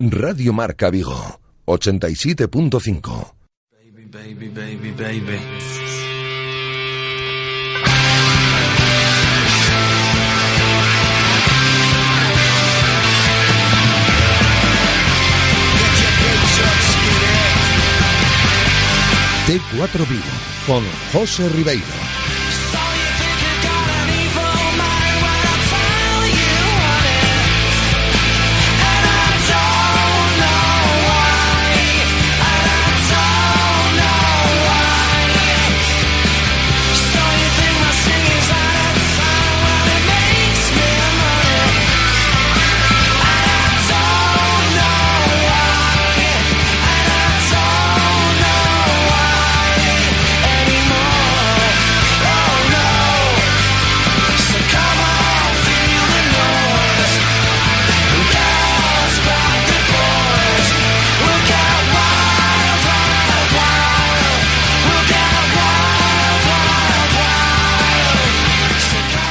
Radio Marca Vigo, 87.5. Baby, baby, baby, baby. T4 Vigo, con José Ribeiro.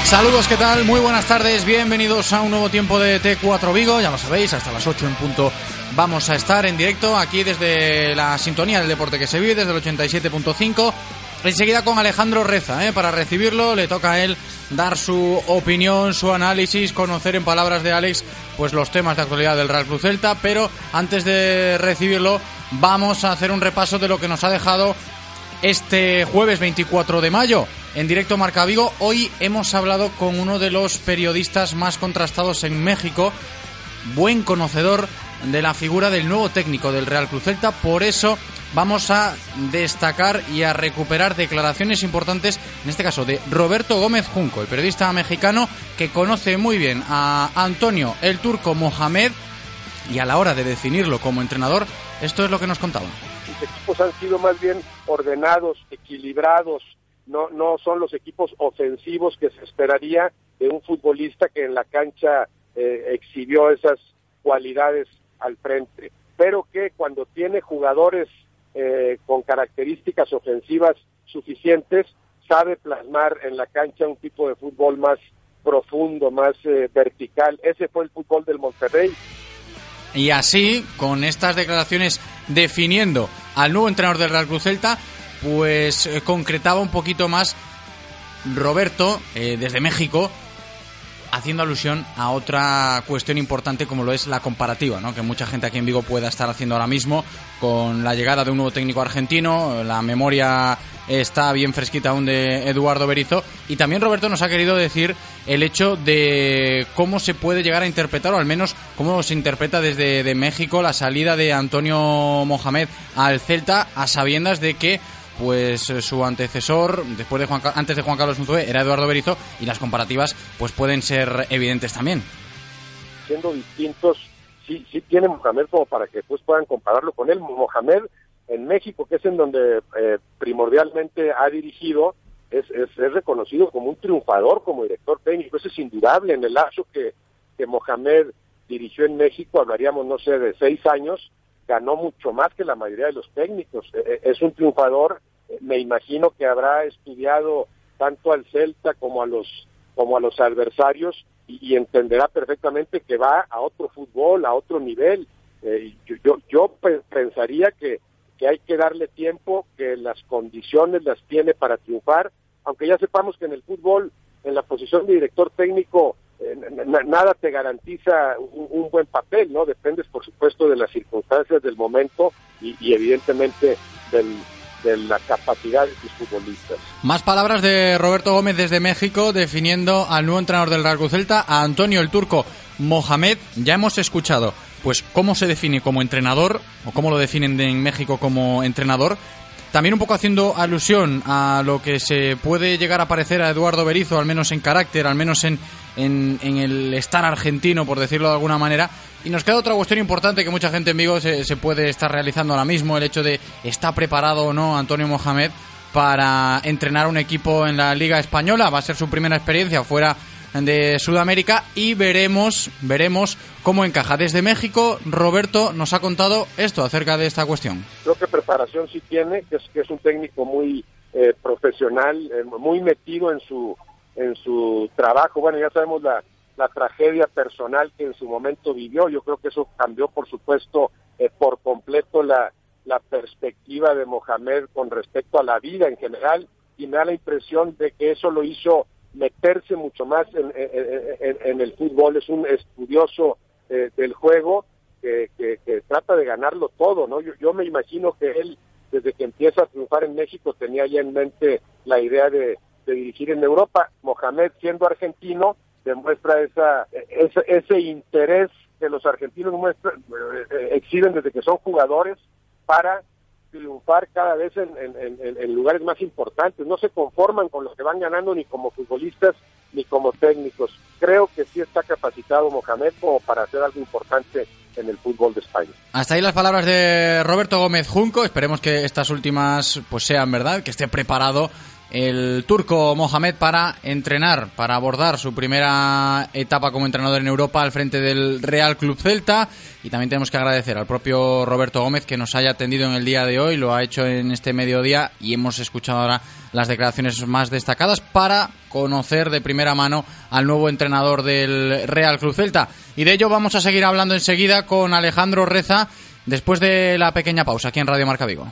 Saludos, ¿qué tal? Muy buenas tardes, bienvenidos a un nuevo tiempo de T4 Vigo, ya lo sabéis, hasta las 8 en punto vamos a estar en directo aquí desde la sintonía del deporte que se vive, desde el 87.5. Enseguida con Alejandro Reza, ¿eh? para recibirlo le toca a él dar su opinión, su análisis, conocer en palabras de Alex pues los temas de actualidad del Real Cruz Celta, pero antes de recibirlo vamos a hacer un repaso de lo que nos ha dejado este jueves 24 de mayo en directo Marca Vigo. Hoy hemos hablado con uno de los periodistas más contrastados en México, buen conocedor de la figura del nuevo técnico del Real Cruz Celta, por eso vamos a destacar y a recuperar declaraciones importantes, en este caso de Roberto Gómez Junco, el periodista mexicano que conoce muy bien a Antonio el turco Mohamed y a la hora de definirlo como entrenador, esto es lo que nos contaba. Los equipos han sido más bien ordenados, equilibrados, no, no son los equipos ofensivos que se esperaría de un futbolista que en la cancha eh, exhibió esas cualidades al frente, pero que cuando tiene jugadores eh, con características ofensivas suficientes, sabe plasmar en la cancha un tipo de fútbol más profundo, más eh, vertical. Ese fue el fútbol del Monterrey. Y así, con estas declaraciones definiendo al nuevo entrenador del Real Cruz Celta, pues eh, concretaba un poquito más Roberto eh, desde México haciendo alusión a otra cuestión importante como lo es la comparativa, ¿no? que mucha gente aquí en Vigo pueda estar haciendo ahora mismo con la llegada de un nuevo técnico argentino, la memoria está bien fresquita aún de Eduardo Berizo y también Roberto nos ha querido decir el hecho de cómo se puede llegar a interpretar o al menos cómo se interpreta desde de México la salida de Antonio Mohamed al Celta a sabiendas de que pues eh, su antecesor, después de Juan, antes de Juan Carlos Unzué, era Eduardo Berizo, y las comparativas pues pueden ser evidentes también. Siendo distintos, sí, sí tiene Mohamed como para que pues puedan compararlo con él. Mohamed en México, que es en donde eh, primordialmente ha dirigido, es, es, reconocido como un triunfador como director técnico, eso es indudable. En el lapso que, que Mohamed dirigió en México, hablaríamos, no sé, de seis años, ganó mucho más que la mayoría de los técnicos. E, e, es un triunfador, me imagino que habrá estudiado tanto al Celta como a los como a los adversarios y, entenderá perfectamente que va a otro fútbol, a otro nivel. Eh, yo, yo, pensaría que, que hay que darle tiempo, que las condiciones las tiene para triunfar, aunque ya sepamos que en el fútbol, en la posición de director técnico, eh, nada te garantiza un, buen papel, ¿no? Dependes, por supuesto, de las circunstancias del momento y, evidentemente de la capacidad de tus futbolistas. Más palabras de Roberto Gómez desde México definiendo al nuevo entrenador del Real Celta, a Antonio el Turco Mohamed. Ya hemos escuchado pues cómo se define como entrenador o cómo lo definen en México como entrenador, también un poco haciendo alusión a lo que se puede llegar a parecer a Eduardo Berizo, al menos en carácter, al menos en, en, el estar argentino, por decirlo de alguna manera. Y nos queda otra cuestión importante que mucha gente en Vigo se, se puede estar realizando ahora mismo, el hecho de está preparado o no Antonio Mohamed para entrenar un equipo en la Liga Española. Va a ser su primera experiencia fuera de Sudamérica y veremos, veremos cómo encaja. Desde México, Roberto nos ha contado esto acerca de esta cuestión. Creo que preparación sí tiene, que es, que es un técnico muy eh, profesional, eh, muy metido en su en su trabajo. Bueno, ya sabemos la, la tragedia personal que en su momento vivió. Yo creo que eso cambió, por supuesto, eh, por completo la, la perspectiva de Mohamed con respecto a la vida en general y me da la impresión de que eso lo hizo meterse mucho más en, en, el fútbol. Es un estudioso eh, del juego que, que, trata de ganarlo todo, ¿no? Yo, yo me imagino que él, desde que empieza a triunfar en México, tenía ya en mente la idea de, dirigir en Europa. Mohamed, siendo argentino, demuestra esa, ese, ese interés que los argentinos muestran, eh, exhiben desde que son jugadores para triunfar cada vez en, en, lugares más importantes. No se conforman con lo que van ganando ni como futbolistas ni como técnicos. Creo que sí está capacitado Mohamed como para hacer algo importante en el fútbol de España. Hasta ahí las palabras de Roberto Gómez Junco. Esperemos que estas últimas pues sean verdad, que esté preparado el turco Mohamed para entrenar, para abordar su primera etapa como entrenador en Europa al frente del Real Club Celta. Y también tenemos que agradecer al propio Roberto Gómez que nos haya atendido en el día de hoy, lo ha hecho en este mediodía y hemos escuchado ahora las declaraciones más destacadas para conocer de primera mano al nuevo entrenador del Real Club Celta. Y de ello vamos a seguir hablando enseguida con Alejandro Reza después de la pequeña pausa aquí en Radio Marca Vigo.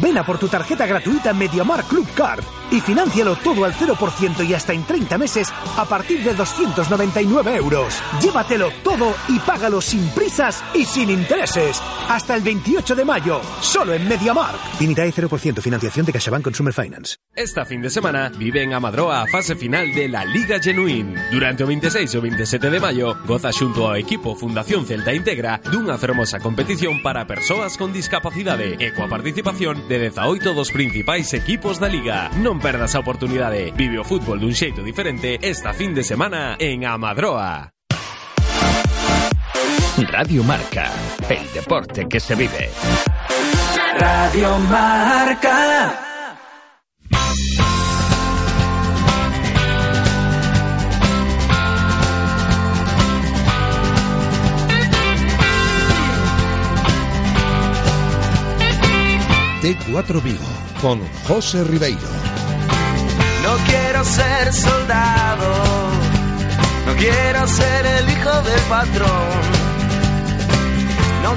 ven a por tu tarjeta gratuita MediaMar Club Card y financialo todo al 0% y hasta en 30 meses a partir de 299 euros. Llévatelo todo y págalo sin prisas y sin intereses. Hasta el 28 de mayo, solo en MediaMar. Unidad 0% financiación de CaixaBank Consumer Finance. Esta fin de semana vive en Amadroa a fase final de la Liga Genuine. Durante o 26 o 27 de mayo, goza xunto ao equipo Fundación Celta Integra dunha fermosa competición para persoas con discapacidade e coa participación de 18 dos principais equipos da Liga. Non non perdas a oportunidade. Vive o fútbol dun xeito diferente esta fin de semana en Amadroa. Radio Marca, el deporte que se vive. Radio Marca. T4 Vigo con José Ribeiro. No quiero ser soldado, no quiero ser el hijo del patrón.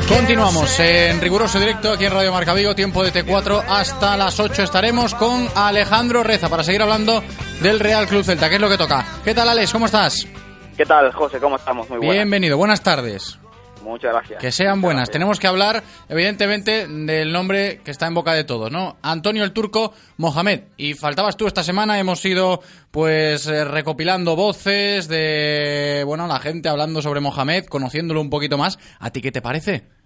Continuamos en riguroso directo aquí en Radio Marca Vigo, tiempo de T4 hasta las 8 estaremos con Alejandro Reza para seguir hablando del Real Club Celta, que es lo que toca. ¿Qué tal Alex? ¿Cómo estás? ¿Qué tal José? ¿Cómo estamos? Muy buenas. Bienvenido, buenas tardes. Muchas gracias. Que sean buenas. Tenemos que hablar, evidentemente, del nombre que está en boca de todos, ¿no? Antonio el Turco Mohamed. Y faltabas tú esta semana, hemos ido, pues, eh, recopilando voces de, bueno, la gente hablando sobre Mohamed, conociéndolo un poquito más. ¿A ti qué te parece?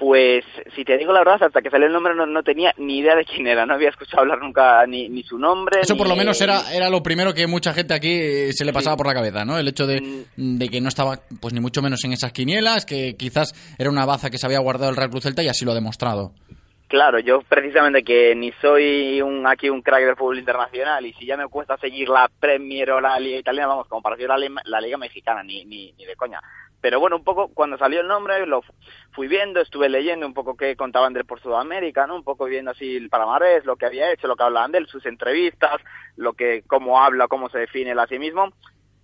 Pues, si te digo la verdad, hasta que salió el nombre no, tenía ni idea de quién era, no había escuchado hablar nunca ni, ni su nombre. Eso por lo menos era, era lo primero que mucha gente aquí eh, se le pasaba por la cabeza, ¿no? El hecho de, mm. de, que no estaba, pues ni mucho menos en esas quinielas, que quizás era una baza que se había guardado el Real Cruz Celta y así lo ha demostrado. Claro, yo precisamente que ni soy un aquí un crack del fútbol internacional y si ya me cuesta seguir la Premier o la Liga Italiana, vamos, como para seguir la, la Liga Mexicana, ni, ni, ni de coña. Pero bueno, un poco cuando salió el nombre lo fui viendo, estuve leyendo un poco qué contaban de él por Sudamérica, ¿no? Un poco viendo así el palmarés, lo que había hecho, lo que hablaban de él, sus entrevistas, lo que cómo habla, cómo se define él a sí mismo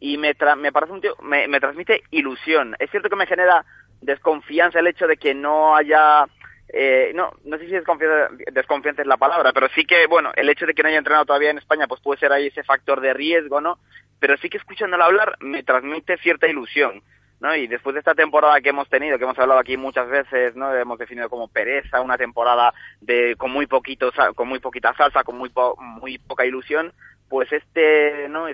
y me me parece un tío me, me transmite ilusión. Es cierto que me genera desconfianza el hecho de que no haya eh, no, no sé si desconfianza, desconfianza es la palabra, pero sí que, bueno, el hecho de que no haya entrenado todavía en España, pues puede ser ahí ese factor de riesgo, ¿no? Pero sí que escuchándolo hablar me transmite cierta ilusión. ¿No? Y después de esta temporada que hemos tenido, que hemos hablado aquí muchas veces, ¿no? Hemos definido como pereza, una temporada de con muy poquito con muy poquita salsa, con muy muy poca ilusión, pues este, ¿no?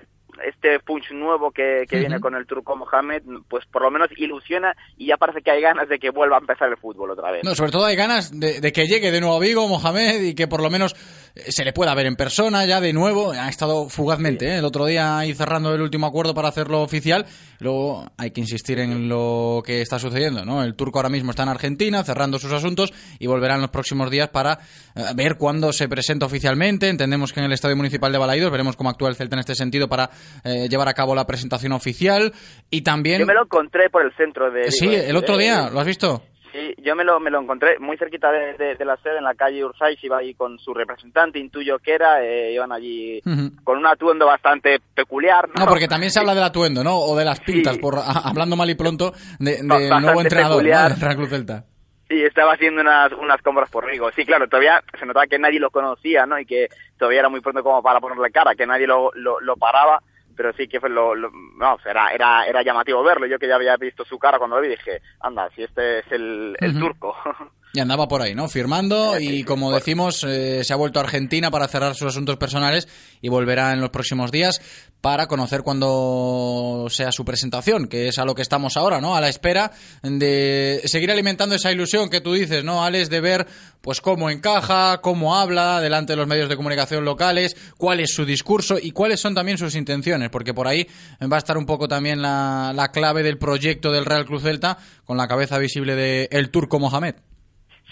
este punch nuevo que, que viene con el turco Mohamed, pues por lo menos ilusiona y ya parece que hay ganas de que vuelva a empezar el fútbol otra vez. No, sobre todo hay ganas de, de que llegue de nuevo a Vigo, Mohamed, y que por lo menos se le pueda ver en persona ya de nuevo. Ha estado fugazmente, ¿eh? el otro día ahí cerrando el último acuerdo para hacerlo oficial. Luego hay que insistir en lo que está sucediendo, ¿no? El turco ahora mismo está en Argentina cerrando sus asuntos y volverá en los próximos días para eh, ver cuándo se presenta oficialmente. Entendemos que en el Estadio Municipal de Balaidos veremos cómo actúa el Celta en este sentido para eh, llevar a cabo la presentación oficial y también... Yo me lo encontré por el centro de... Sí, digo, el otro día, ¿lo has visto? Sí, yo me lo, me lo encontré muy cerquita de, de- de la sede, en la calle Ursáis, iba ahí con su representante, intuyo que era, eh, iban allí con un atuendo bastante peculiar, ¿no? No, porque también se habla del atuendo, ¿no? O de las pintas, Sí. por a- hablando mal y pronto, de, del nuevo entrenador ¿no? del Real Club Celta. Sí, estaba haciendo unas, unas compras por Rigo. Sí, claro, todavía se notaba que nadie lo conocía, ¿no? Y que todavía era muy pronto como para ponerle cara, que nadie lo, lo, lo paraba, pero sí que fue lo, lo- no, era, era, era llamativo verlo. Yo que ya había visto su cara cuando lo vi, dije, anda, si este es el, el turco. Y andaba por ahí, ¿no? Firmando y como decimos, eh, se ha vuelto a Argentina para cerrar sus asuntos personales y volverá en los próximos días para conocer cuándo sea su presentación, que es a lo que estamos ahora, ¿no? A la espera de seguir alimentando esa ilusión que tú dices, ¿no, Alex? De ver, pues, cómo encaja, cómo habla delante de los medios de comunicación locales, cuál es su discurso y cuáles son también sus intenciones, porque por ahí va a estar un poco también la, la clave del proyecto del Real Club Celta con la cabeza visible de el turco Mohamed.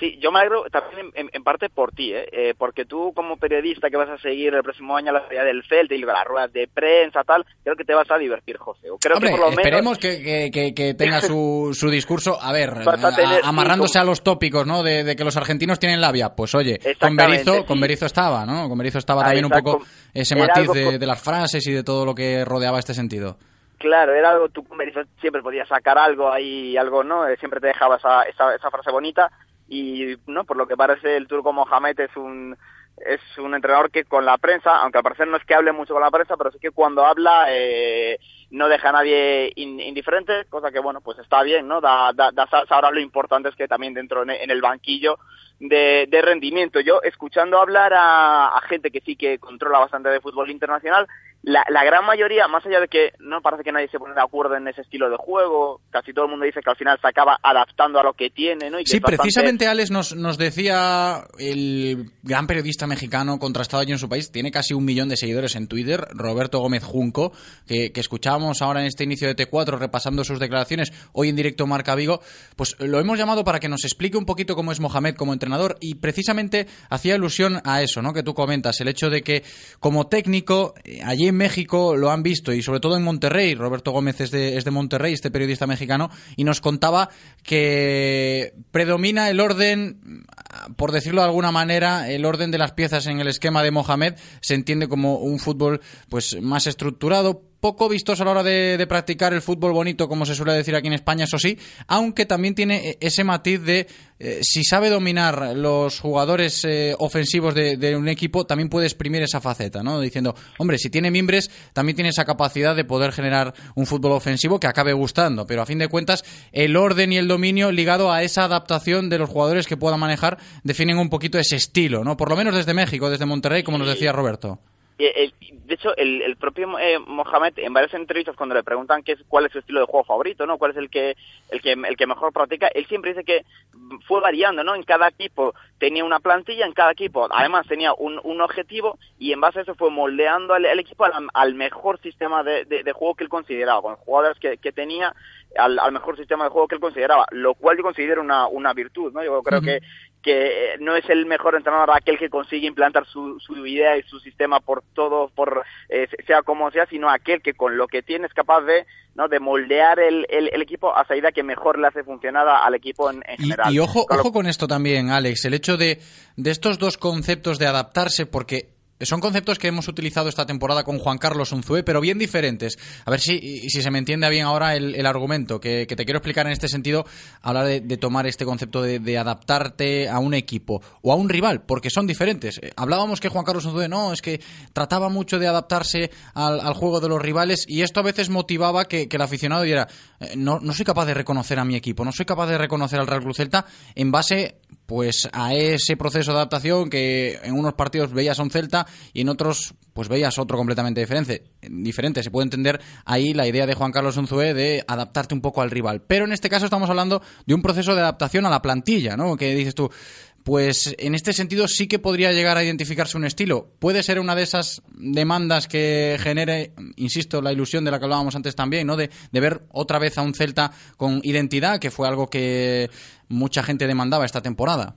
Sí, yo me alegro también en, en parte por ti, ¿eh? Eh, porque tú como periodista que vas a seguir el próximo año la salida del Celta y las ruedas de prensa, tal, creo que te vas a divertir, José. O Creo Hombre, que por lo esperemos menos... que, que- tenga su, su discurso, a ver, a tener- amarrándose a los tópicos, ¿no? De, de que los argentinos tienen labia. Pues oye, con sí. con Berizzo estaba, ¿no? Con Berizzo estaba también un poco ese matiz algo de, las frases y de todo lo que rodeaba este sentido. Claro, era algo, tú con Berizzo siempre podías sacar algo ahí, algo, ¿no? Eh, Siempre te dejaba esa, esa, esa frase bonita y, ¿no? Por lo que parece el turco Mohamed es un es un entrenador que con la prensa, aunque al parecer no es que hable mucho con la prensa, pero sí que cuando habla eh, no deja a nadie in- indiferente, cosa que, bueno, pues está bien, ¿no? Da, da, da. Ahora lo importante es que también dentro en, el banquillo de, de rendimiento. Yo, escuchando hablar a gente que sí que controla bastante de fútbol internacional, la, la gran mayoría, más allá de que no parece que nadie se pone de acuerdo en ese estilo de juego, casi todo el mundo dice que al final se acaba adaptando a lo que tiene, ¿no? Y que Sí, bastante- precisamente Alex nos, nos decía el gran periodista mexicano contrastado allí en su país, tiene casi un millón de seguidores en Twitter, Roberto Gómez Junco, que, que escuchábamos ahora en este inicio de T4 repasando sus declaraciones, hoy en directo Marca Vigo, pues lo hemos llamado para que nos explique un poquito cómo es Mohamed como entrenador y precisamente hacía alusión a eso, ¿no? Que tú comentas, el hecho de que como técnico eh, allí en México lo han visto y sobre todo en Monterrey, Roberto Gómez es de, es de Monterrey, este periodista mexicano, y nos contaba que predomina el orden, por decirlo de alguna manera, el orden de las piezas en el esquema de Mohamed. Se entiende como un fútbol pues más estructurado, poco vistoso a la hora de, de practicar el fútbol bonito, como se suele decir aquí en España, eso sí, aunque también tiene ese matiz de eh, si sabe dominar los jugadores eh, ofensivos de, de un equipo, también puede exprimir esa faceta, ¿no? Diciendo, hombre, si tiene mimbres, también tiene esa capacidad de poder generar un fútbol ofensivo que acabe gustando, pero a fin de cuentas, el orden y el dominio ligado a esa adaptación de los jugadores que pueda manejar definen un poquito ese estilo, ¿no? Por lo menos desde México, desde Monterrey, como nos decía Roberto. Eh, el- de hecho, el, el propio eh, Mohamed, en varias entrevistas, cuando le preguntan qué es, cuál es su estilo de juego favorito, ¿no? cuál es el que, el, que, el que mejor practica, él siempre dice que fue variando, ¿no? En cada equipo tenía una plantilla, en cada equipo además tenía un, un objetivo y en base a eso fue moldeando al, al equipo al, al mejor sistema de, de- de juego que él consideraba, con jugadores que, que tenía al, al mejor sistema de juego que él consideraba, lo cual yo considero una, una virtud, ¿no? Yo creo que que eh, no es el mejor entrenador aquel que consigue implantar su, su idea y su sistema por todo, por eh, sea como sea, sino aquel que con lo que tiene es capaz de, ¿no? de moldear el, el, el equipo a esa idea que mejor le hace funcionar al equipo en, en Y, general. y ojo, ojo con esto también, Alex, el hecho de, de estos dos conceptos de adaptarse, porque son conceptos que hemos utilizado esta temporada con Juan Carlos Unzué, pero bien diferentes. A ver si, si se me entiende bien ahora el, el argumento que, que te quiero explicar en este sentido, hablar de, de tomar este concepto de, adaptarte a un equipo o a un rival, porque son diferentes. Eh, Hablábamos que Juan Carlos Unzué no, es que trataba mucho de adaptarse al, juego de los rivales y esto a veces motivaba que, el aficionado dijera, eh, no, no soy capaz de reconocer a mi equipo, no soy capaz de reconocer al Real Club Celta en base pues a ese proceso de adaptación que en unos partidos veías un Celta y en otros pues veías otro completamente diferente. diferente. Se puede entender ahí la idea de Juan Carlos Unzué de adaptarte un poco al rival. Pero en este caso estamos hablando de un proceso de adaptación a la plantilla, ¿no? Que dices tú, pues en este sentido sí que podría llegar a identificarse un estilo. Puede ser una de esas demandas que genere, insisto, la ilusión de la que hablábamos antes también, ¿no? De, de ver otra vez a un Celta con identidad, que fue algo que mucha gente demandaba esta temporada.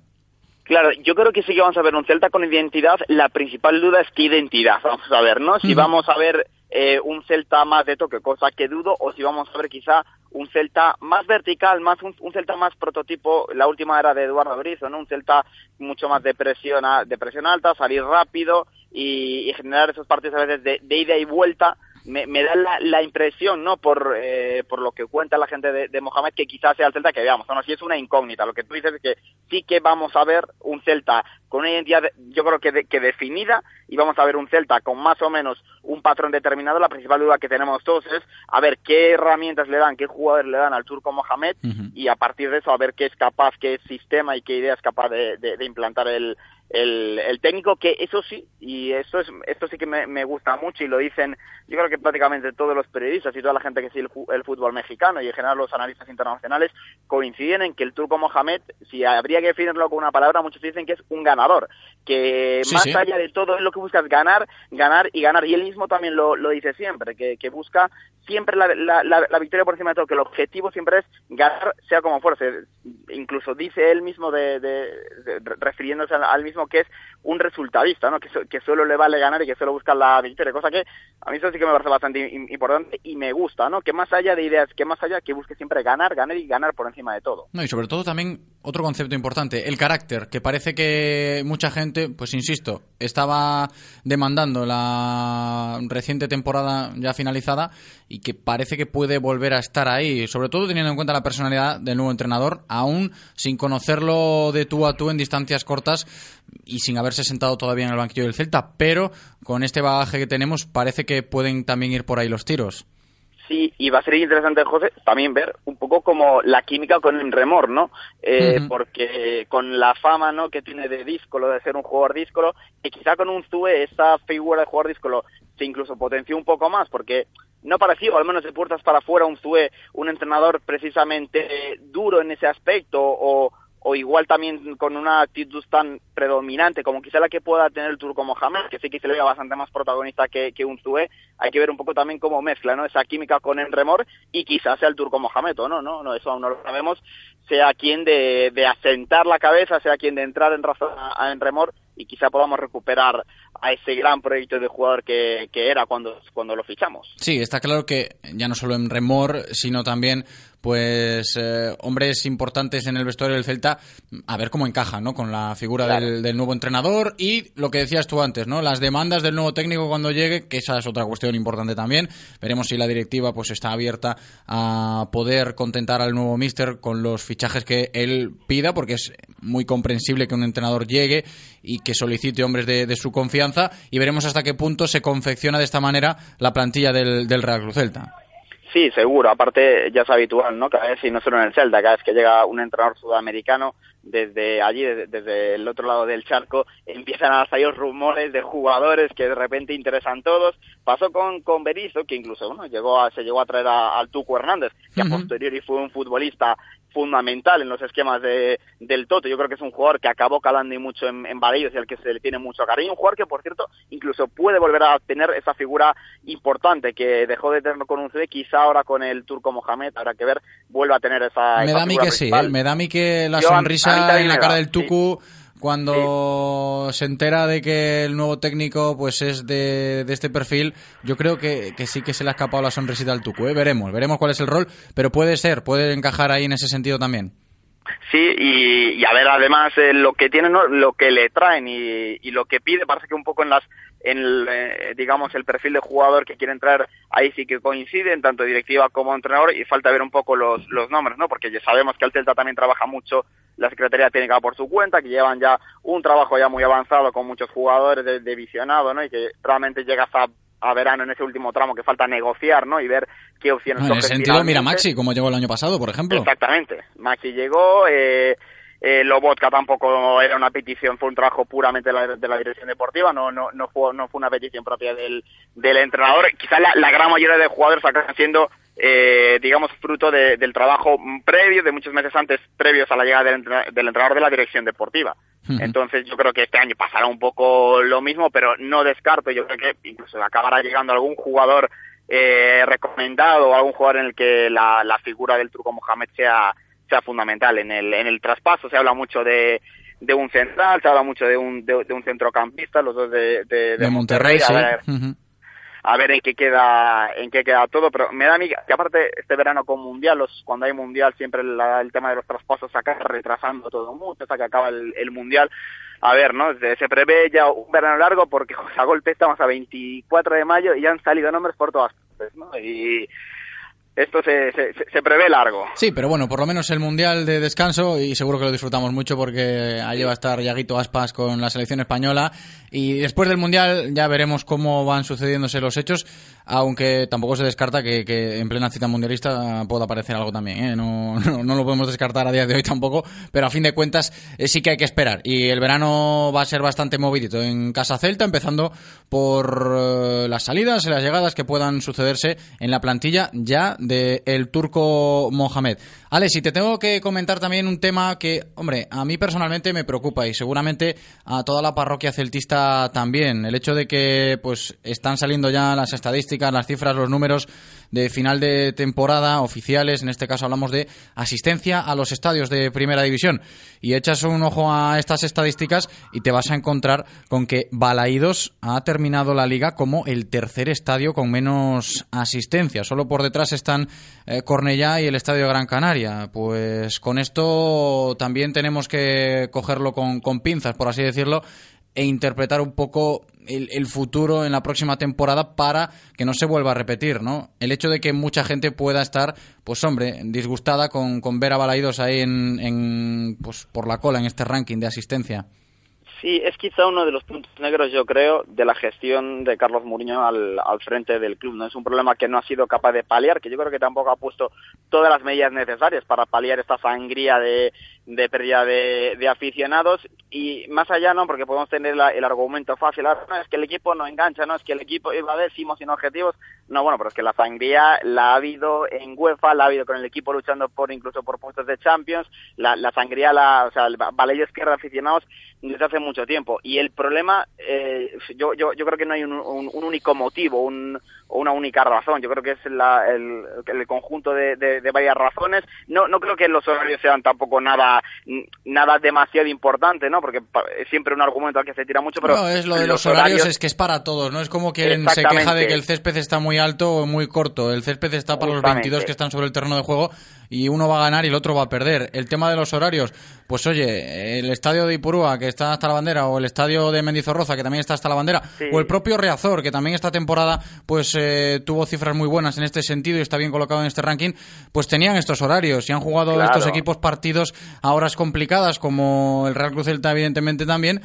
Claro, yo creo que sí que vamos a ver un Celta con identidad. La principal duda es qué identidad vamos a ver, ¿no? Si vamos a ver eh, un Celta más de toque, cosa que dudo, o si vamos a ver quizá un Celta más vertical, más un, Celta más prototipo, la última era de Eduardo Brizo, ¿no? Un Celta mucho más de presión, de alta, salir rápido y, generar esos partidos a veces de, de ida y vuelta me, da la, la, impresión, ¿no? Por, eh, por lo que cuenta la gente de, de, Mohamed, que quizás sea el Celta que veamos. Bueno, si es una incógnita. Lo que tú dices es que sí que vamos a ver un Celta con una identidad, yo creo que, que definida, y vamos a ver un Celta con más o menos un patrón determinado. La principal duda que tenemos todos es a ver qué herramientas le dan, qué jugadores le dan al turco Mohamed, y a partir de eso a ver qué es capaz, qué sistema y qué idea es capaz de, de, de implantar el, el, el, técnico que eso sí y eso es esto sí que me, me, gusta mucho y lo dicen yo creo que prácticamente todos los periodistas y toda la gente que sigue el, el, fútbol mexicano y en general los analistas internacionales coinciden en que el turco Mohamed si habría que definirlo con una palabra muchos dicen que es un ganador que Sí, más sí. allá de todo lo que busca es ganar ganar y ganar y él también lo, dice siempre que, busca siempre la, la, la, victoria por encima de todo que el objetivo siempre es ganar sea como fuese incluso dice él mismo de, refiriéndose al, mismo que es un resultadista. Que, so, que, solo le vale ganar y que solo busca la victoria, cosa que a mí eso sí que me parece bastante importante y me gusta, ¿no? Que más allá de ideas, que más allá que busque siempre ganar, ganar y ganar por encima de todo. No, y sobre todo también otro concepto importante, el carácter, que parece que mucha gente, pues insisto, estaba demandando la reciente temporada ya finalizada y que parece que puede volver a estar ahí, sobre todo teniendo en cuenta la personalidad del nuevo entrenador, aún sin conocerlo de tú a tú en distancias cortas y sin haberse sentado todavía en el banquillo del Celta, pero con este bagaje que tenemos parece que pueden también ir por ahí los tiros. Sí, y va a ser interesante, José, también ver un poco como la química con el remor, ¿no? Eh, uh -huh. Porque con la fama, ¿no? Que tiene de díscolo, de ser un jugador díscolo, que quizá con un Zue esa figura de jugador díscolo se incluso potenció un poco más, porque no pareció, al menos de puertas para afuera, un Zue, un entrenador precisamente duro en ese aspecto, o o igual también con una actitud tan predominante como quizá la que pueda tener el turco Mohamed, que sí que se le vea bastante más protagonista que, que un Zue, hay que ver un poco también cómo mezcla ¿no? esa química con el remor y quizás sea el turco Mohamed, ¿o no? no, no eso aún no lo sabemos, sea quien de, de asentar la cabeza, sea quien de entrar en razón a, a en remor y quizá podamos recuperar a ese gran proyecto de jugador que, que era cuando, cuando lo fichamos. Sí, está claro que ya no solo en remor, sino también pues eh, hombres importantes en el vestuario del Celta, a ver cómo encajan, ¿no? Con la figura claro. del, del, nuevo entrenador y lo que decías tú antes, ¿no? Las demandas del nuevo técnico cuando llegue, que esa es otra cuestión importante también. Veremos si la directiva pues está abierta a poder contentar al nuevo míster con los fichajes que él pida, porque es muy comprensible que un entrenador llegue y que solicite hombres de, de su confianza y veremos hasta qué punto se confecciona de esta manera la plantilla del, del Real Cruz Celta. Sí, seguro. Aparte, ya es habitual, ¿no? Cada vez, y no solo en el Celta, cada vez que llega un entrenador sudamericano, desde allí, desde, desde el otro lado del charco, empiezan a salir rumores de jugadores que de repente interesan todos. Pasó con, con Berizzo, que incluso bueno, llegó a, se llegó a traer a, al Tuco Hernández, que uh -huh. a posteriori fue un futbolista fundamental en los esquemas de, del Toto. Yo creo que es un jugador que acabó calando y mucho en, en y al que se le tiene mucho cariño. Un jugador que, por cierto, incluso puede volver a tener esa figura importante que dejó de tener con un CD, quizá ahora con el turco Mohamed, habrá que ver, vuelve a tener esa. Me esa da a mí que principal. sí, ¿eh? me da a mí que la Yo, sonrisa en la cara del Tucu. Sí cuando sí. se entera de que el nuevo técnico pues es de, de este perfil, yo creo que, que, sí que se le ha escapado la sonrisita al Tucu. ¿eh? Veremos, veremos cuál es el rol, pero puede ser, puede encajar ahí en ese sentido también. Sí, y, y, a ver, además, eh, lo que tiene, ¿no? lo que le traen y, y, lo que pide, parece que un poco en las, en el, eh, digamos, el perfil de jugador que quiere entrar, ahí sí que coinciden, tanto directiva como entrenador, y falta ver un poco los, los nombres, ¿no? Porque ya sabemos que el Celta también trabaja mucho la Secretaría Técnica por su cuenta, que llevan ya un trabajo ya muy avanzado con muchos jugadores de, de visionado, ¿no? Y que realmente llega hasta a verano en ese último tramo que falta negociar, ¿no? Y ver qué opciones no, En ese sentido, mira Maxi, como llegó el año pasado, por ejemplo. Exactamente. Maxi llegó, eh, eh, Lobotka tampoco era una petición, fue un trabajo puramente de la, de la dirección deportiva, no, no, no, fue, no fue una petición propia del, del entrenador. Quizá la, la gran mayoría de jugadores acaban siendo eh, digamos, fruto de, del trabajo previo, de muchos meses antes, previos a la llegada del, del entrenador de la dirección deportiva. Entonces yo creo que este año pasará un poco lo mismo, pero no descarto, yo creo que incluso acabará llegando algún jugador eh, recomendado o algún jugador en el que la, la figura del Turco Mohamed sea, fundamental. En el, en el traspaso. Se habla mucho de, de un central, se habla mucho de un, de, de un centrocampista, los dos de, de, de Monterrey. a ver, a ver en qué queda en qué queda todo pero me da a mí que aparte este verano con mundial los, cuando hay mundial siempre la- el tema de los traspasos se acaba retrasando todo mucho hasta que acaba el, el mundial. A ver no se, se prevé ya un verano largo porque a golpe estamos a 24 de mayo y ya han salido nombres por todas partes no y esto se, se, se- prevé largo. Sí, pero bueno, por lo menos el Mundial de descanso y seguro que lo disfrutamos mucho porque allí va a estar Yaguito Aspas con la selección española. Y después del Mundial ya veremos cómo van sucediéndose los hechos, aunque tampoco se descarta que, en plena cita mundialista pueda aparecer algo también, ¿eh? no, no, lo podemos descartar a día de hoy tampoco, pero a fin de cuentas eh, sí que hay que esperar y el verano va a ser bastante movidito en Casa Celta, empezando por eh, las salidas y las llegadas que puedan sucederse en la plantilla ya de el turco Mohamed. Alex, y te tengo que comentar también un tema que, hombre, a mí personalmente me preocupa y seguramente a toda la parroquia celtista también. El hecho de que pues están saliendo ya las estadísticas, las cifras, los números de final de temporada oficiales, en este caso hablamos de asistencia a los estadios de primera división. Y echas un ojo a estas estadísticas y te vas a encontrar con que Balaídos ha terminado la liga como el tercer estadio con menos asistencia. Solo por detrás están eh, Cornellá y el estadio Gran Canaria. Pues con esto también tenemos que cogerlo con, con pinzas, por así decirlo, e interpretar un poco el, el futuro en la próxima temporada para que no se vuelva a repetir, ¿no? El hecho de que mucha gente pueda estar, pues hombre, disgustada con, con ver a Balaidos ahí en, en, pues por la cola en este ranking de asistencia. Sí, es quizá uno de los puntos negros, yo creo, de la gestión de Carlos Mourinho al, al frente del club. No es un problema que no ha sido capaz de paliar, que yo creo que tampoco ha puesto todas las medidas necesarias para paliar esta sangría de, de pérdida de, de aficionados. Y más allá, no, porque podemos tener la- el argumento fácil. "Ah, no, es que el equipo no engancha, no, es que el equipo iba décimo sin objetivos. No, bueno, pero es que la sangría la ha habido en UEFA, la ha habido con el equipo luchando por incluso por puestos de Champions. La, la sangría, la, o sea, el Valellos pierde aficionados desde hace mucho tiempo. Y el problema, eh, yo, yo, yo creo que no hay un, un- un único motivo, un, o una única razón. Yo creo que es la- el, el conjunto de, de- de varias razones. No, no creo que los horarios sean tampoco nada, nada demasiado importante, ¿no? Porque es siempre un argumento al que se tira mucho, pero no, es lo de los, horarios, es que es para todos, ¿no? Es como quien se queja de que el césped está muy alto o muy corto. El césped está para los Justamente. 22 que están sobre el terreno de juego y uno va a ganar y el otro va a perder. El tema de los horarios, pues oye, el estadio de Ipurúa, que está hasta la bandera, o el estadio de Mendizorroza, que también está hasta la bandera, Sí. o el propio Reazor, que también esta temporada pues eh, tuvo cifras muy buenas en este sentido y está bien colocado en este ranking, pues tenían estos horarios y han jugado Claro. estos equipos partidos a horas complicadas, como el Real Cruz Celta evidentemente también,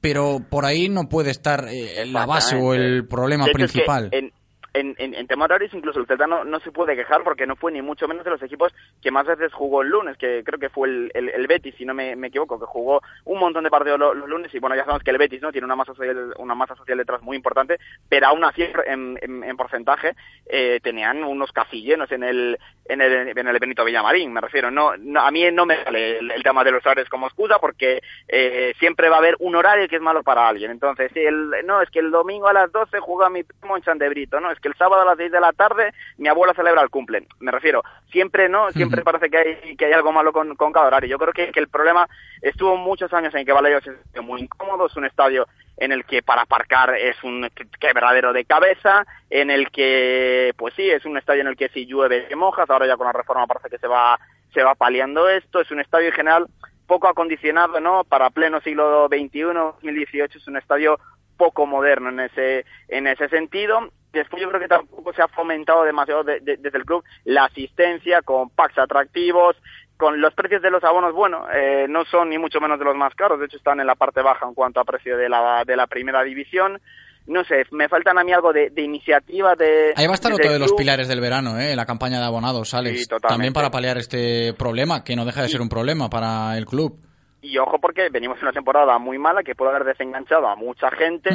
pero por ahí no puede estar eh, la base o el problema es que principal. en, en, en, en tema horarios, incluso el Celta no, no se puede quejar porque no fue ni mucho menos de los equipos que más veces jugó el lunes, que creo que fue el, el, Betis, si no me, me equivoco, que jugó un montón de partidos lo- los, lunes y bueno, ya sabemos que el Betis no tiene una masa social, una masa social detrás muy importante, pero aún así en, en, en porcentaje eh, tenían unos casi llenos en el, en el, en el Benito Villamarín, me refiero. No, no, a mí no me vale el, el tema de los horarios como excusa porque eh, siempre va a haber un horario que es malo para alguien. Entonces, si el, no, es que el domingo a las 12 juega mi primo en Chandebrito, no, es que el sábado a las 6 de la tarde mi abuela celebra el cumple. Me refiero, siempre no, siempre parece que hay, que hay algo malo con, con cada horario. Yo creo que, que el problema estuvo muchos años en que Vallejo es muy incómodo, es un estadio en el que para aparcar es un que- quebradero de cabeza, en el que, pues sí, es un estadio en el que si llueve te mojas, ahora ya con la reforma parece que se va, se va paliando esto, es un estadio en general poco acondicionado, ¿no? Para pleno siglo XXI, 2018 es un estadio poco moderno en ese, en ese sentido. Después yo creo que tampoco se ha fomentado demasiado de- de- desde el club la asistencia con packs atractivos, con los precios de los abonos, bueno, eh, no son ni mucho menos de los más caros, de hecho están en la parte baja en cuanto a precio de la, de la primera división. No sé, me faltan a mí algo de, de iniciativa de... Ahí va a estar otro de los pilares del verano, ¿eh? la campaña de abonados, Alex. Sí. También para paliar este problema, que no deja de ser un problema para el club. Y ojo porque venimos en una temporada muy mala que puede haber desenganchado a mucha gente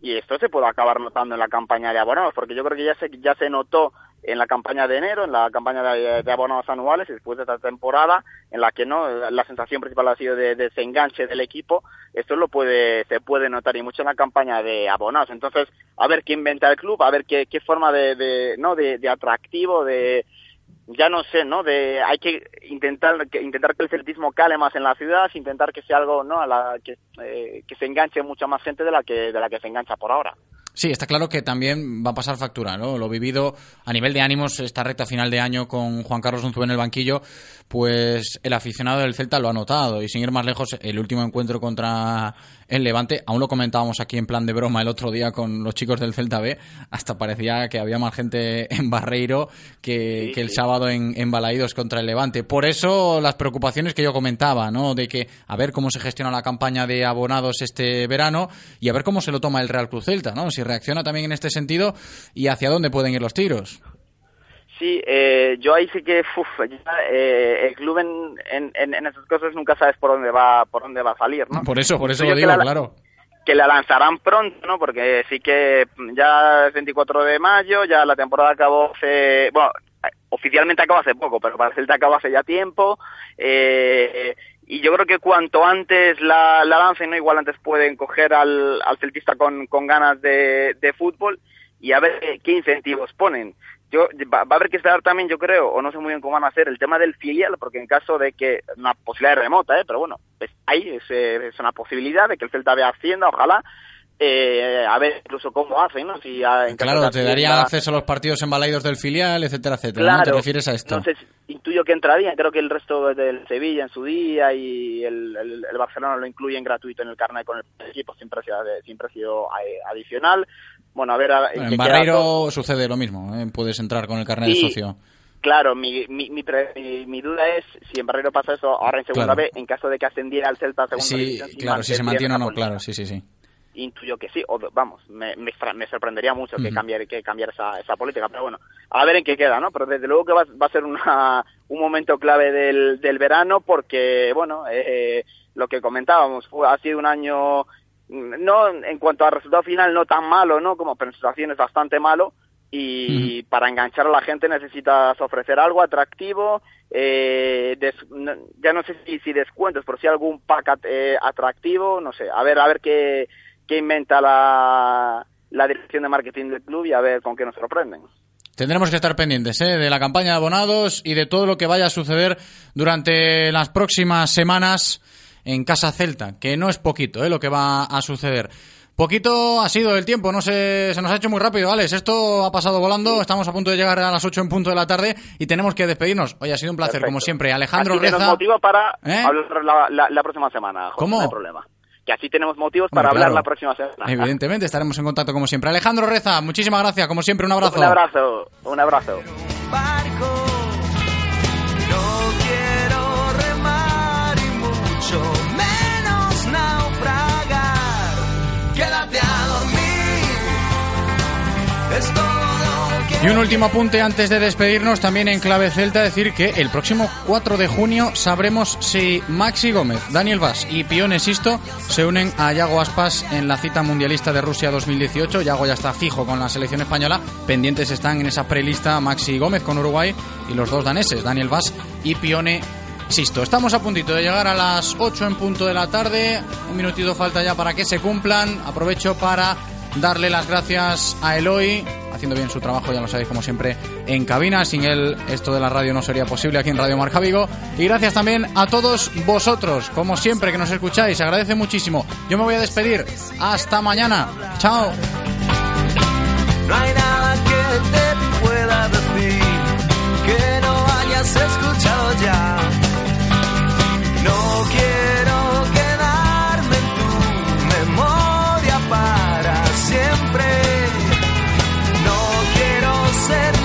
y esto se puede acabar notando en la campaña de abonados, porque yo creo que ya se, ya se notó en la campaña de enero, en la campaña de, de abonados anuales, y después de esta temporada, en la que no la sensación principal ha sido de, desenganche del equipo, esto lo puede se puede notar y mucho en la campaña de abonados. Entonces, a ver qué inventa el club, a ver qué, qué forma de, de no de, de atractivo, de ya no sé, ¿no? De hay que intentar que, intentar que el celtismo cale más en la ciudad, intentar que sea algo, ¿no? A la que, eh, que se enganche mucha más gente de la que de la que se engancha por ahora. Sí, está claro que también va a pasar factura, ¿no? Lo vivido a nivel de ánimos esta recta final de año con Juan Carlos Unzué en el banquillo, pues el aficionado del Celta lo ha notado y sin ir más lejos, el último encuentro contra el Levante, aún lo comentábamos aquí en plan de broma el otro día con los chicos del Celta B, hasta parecía que había más gente en Barreiro que, el sábado en, en Balaídos contra el Levante. Por eso las preocupaciones que yo comentaba, ¿no? De que a ver cómo se gestiona la campaña de abonados este verano y a ver cómo se lo toma el Real Cruz Celta, ¿no? Si reacciona también en este sentido y hacia dónde pueden ir los tiros. Sí, eh, yo ahí sí que uf, eh, el club en, en, en, esas cosas nunca sabes por dónde va por dónde va a salir, ¿no? Por eso, por eso lo digo, claro. Que la lanzarán pronto, ¿no? Porque sí que ya es 24 de mayo, ya la temporada acabó hace, bueno, oficialmente acabó hace poco, pero para el Celta acabó hace ya tiempo. Eh, y yo creo que cuanto antes la, la lancen, ¿no? igual antes pueden coger al, al celtista con, con ganas de, de fútbol y a ver qué incentivos ponen yo va, a haber que esperar también, yo creo, o no sé muy bien cómo van a hacer el tema del filial, porque en caso de que una posibilidad remota, ¿eh? pero bueno, pues ahí es, es una posibilidad de que el Celta vea Hacienda, ojalá, eh, a ver incluso cómo hacen, ¿no? Si claro, te daría acceso a los partidos embalaídos del filial, etcétera, etcétera. ¿Te refieres a esto? Entonces, intuyo que entraría, creo que el resto del Sevilla en su día y el, el, Barcelona lo incluyen gratuito en el carnet con el equipo, siempre ha sido, siempre ha sido eh, adicional. Bueno, a ver... en Barreiro sucede lo mismo, ¿eh? puedes entrar con el carnet de socio. Claro, mi, mi, mi, duda es si en Barreiro pasa eso ahora en segunda vez, en caso de que ascendiera al Celta a segunda sí, claro, si se mantiene o no, claro, sí, sí, sí intuyo que sí, o vamos, me, me, sorprendería mucho que cambiar que cambiar esa, esa política, pero bueno, a ver en qué queda, ¿no? Pero desde luego que va, va a ser una, un momento clave del, del verano porque, bueno, eh, lo que comentábamos, fue, ha sido un año no en cuanto al resultado final no tan malo, ¿no? Como es bastante malo y para enganchar a la gente necesitas ofrecer algo atractivo, eh, ya no sé si, si descuentos, pero si algún pack eh, atractivo, no sé, a ver, a ver qué, qué inventa la, la dirección de marketing del club y a ver con qué nos sorprenden. Tendremos que estar pendientes ¿eh? de la campaña de abonados y de todo lo que vaya a suceder durante las próximas semanas en Casa Celta, que no es poquito ¿eh? lo que va a suceder. Poquito ha sido el tiempo, no se, se nos ha hecho muy rápido, Alex. Esto ha pasado volando, estamos a punto de llegar a las 8 en punto de la tarde y tenemos que despedirnos. Oye, ha sido un placer, como siempre. Alejandro Así Reza. motivo para ¿Eh? hablar la, la, próxima semana. ¿Cómo? No hay problema que así tenemos motivos para hablar la próxima semana. Evidentemente, estaremos en contacto como siempre. Alejandro Reza, muchísimas gracias, como siempre, un abrazo. Un abrazo, un abrazo. Y un último apunte antes de despedirnos, también en clave celta, decir que el próximo 4 de junio sabremos si Maxi Gómez, Daniel Vaz y Pione Sisto se unen a Yago Aspas en la cita mundialista de Rusia 2018. Yago ya está fijo con la selección española. Pendientes están en esa prelista Maxi Gómez con Uruguay y los dos daneses, Daniel Vaz y Pione Sisto. Estamos a puntito de llegar a las 8 en punto de la tarde. Un minutito falta ya para que se cumplan. Aprovecho para darle las gracias a Eloy, haciendo bien su trabajo, ya lo sabéis como siempre, en cabina. Sin él esto de la radio no sería posible aquí en Radio Marca Vigo. Y gracias también a todos vosotros, como siempre, que nos escucháis. Agradece muchísimo. Yo me voy a despedir. Hasta mañana. Chao. ser